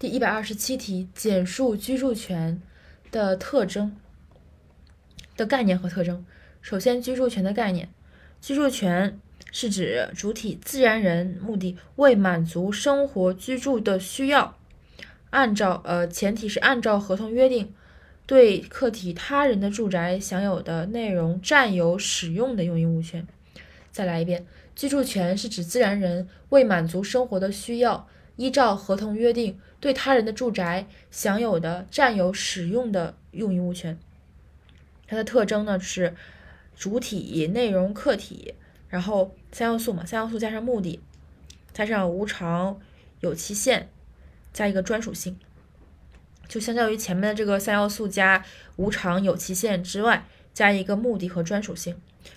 第一百二十七题，简述居住权的特征的概念和特征。首先，居住权的概念，居住权是指主体自然人目的为满足生活居住的需要，按照呃前提是按照合同约定，对客体他人的住宅享有的内容占有使用的用益物权。再来一遍，居住权是指自然人为满足生活的需要，依照合同约定对他人的住宅享有的占有使用的用益物权。它的特征呢是。主体、内容、客体，然后三要素嘛，三要素加上目的，加上无偿、有期限，加一个专属性，就相较于前面的这个三要素加无偿、有期限之外，加一个目的和专属性。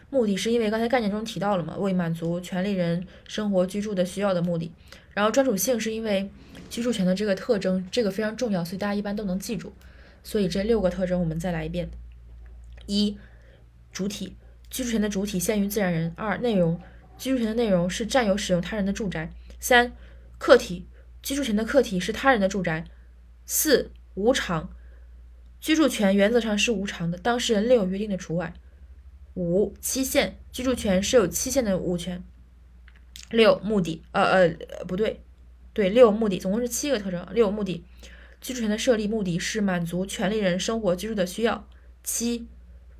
目的是因为刚才概念中提到了嘛，为满足权利人生活居住的需要的目的。然后专属性是因为居住权的这个特征，这个非常重要，所以大家一般都能记住。所以这六个特征我们再来一遍：一。主体居住权的主体限于自然人。二、内容居住权的内容是占有使用他人的住宅。三、客体居住权的客体是他人的住宅。四、无偿居住权原则上是无偿的，当事人另有约定的除外。五、期限居住权是有期限的物权。六、目的呃呃不对，对六目的总共是七个特征。六目的居住权的设立目的是满足权利人生活居住的需要。七。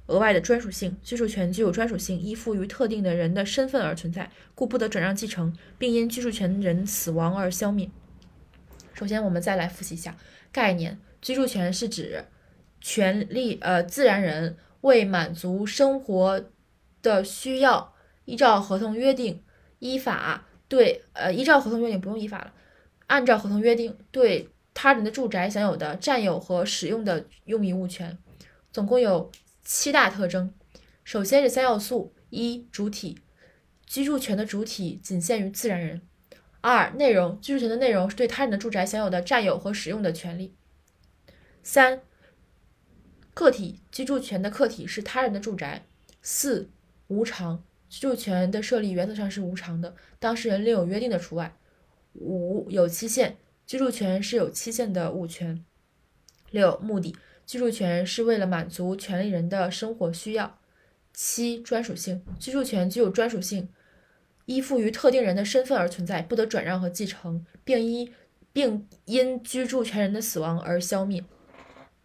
额外的专属性，居住权具有专属性，依附于特定的人的身份而存在，故不得转让继承，并因居住权人死亡而消灭。首先，我们再来复习一下概念：居住权是指权利呃自然人为满足生活的需要，依照合同约定，依法对呃依照合同约定不用依法了，按照合同约定对他人的住宅享有的占有和使用的用益物权，总共有。七大特征，首先是三要素：一、主体，居住权的主体仅限于自然人；二、内容，居住权的内容是对他人的住宅享有的占有和使用的权利；三、客体，居住权的客体是他人的住宅；四、无偿，居住权的设立原则上是无偿的，当事人另有约定的除外；五、有期限，居住权是有期限的物权；六、目的。居住权是为了满足权利人的生活需要。七、专属性，居住权具有专属性，依附于特定人的身份而存在，不得转让和继承，并依并因居住权人的死亡而消灭。